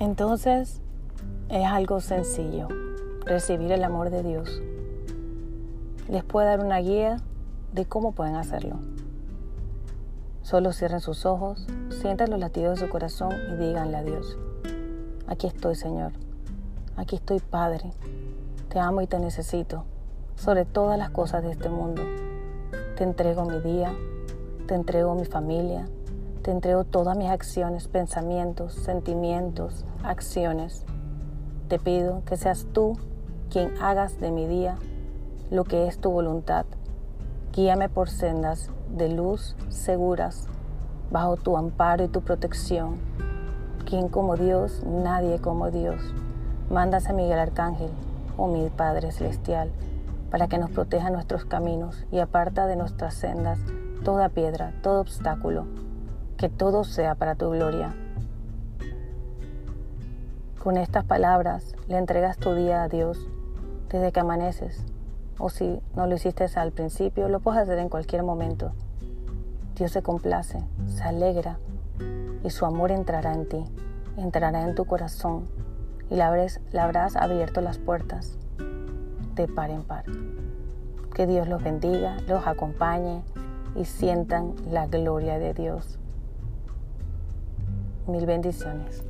Entonces es algo sencillo, recibir el amor de Dios. Les puedo dar una guía de cómo pueden hacerlo. Solo cierren sus ojos, sientan los latidos de su corazón y díganle a Dios, aquí estoy Señor, aquí estoy Padre, te amo y te necesito, sobre todas las cosas de este mundo. Te entrego mi día, te entrego mi familia, te entrego todas mis acciones, pensamientos, sentimientos, acciones. Te pido que seas tú quien hagas de mi día lo que es tu voluntad. Guíame por sendas de luz seguras, bajo tu amparo y tu protección. Quien como Dios, nadie como Dios. Mandas a Miguel Arcángel, oh mi Padre Celestial, para que nos proteja nuestros caminos y aparta de nuestras sendas toda piedra, todo obstáculo que todo sea para tu gloria. Con estas palabras le entregas tu día a Dios desde que amaneces, o si no lo hiciste al principio, lo puedes hacer en cualquier momento. Dios se complace, se alegra y su amor entrará en ti, entrará en tu corazón y le habrás abierto las puertas de par en par. Que Dios los bendiga, los acompañe y sientan la gloria de Dios. Mil bendiciones.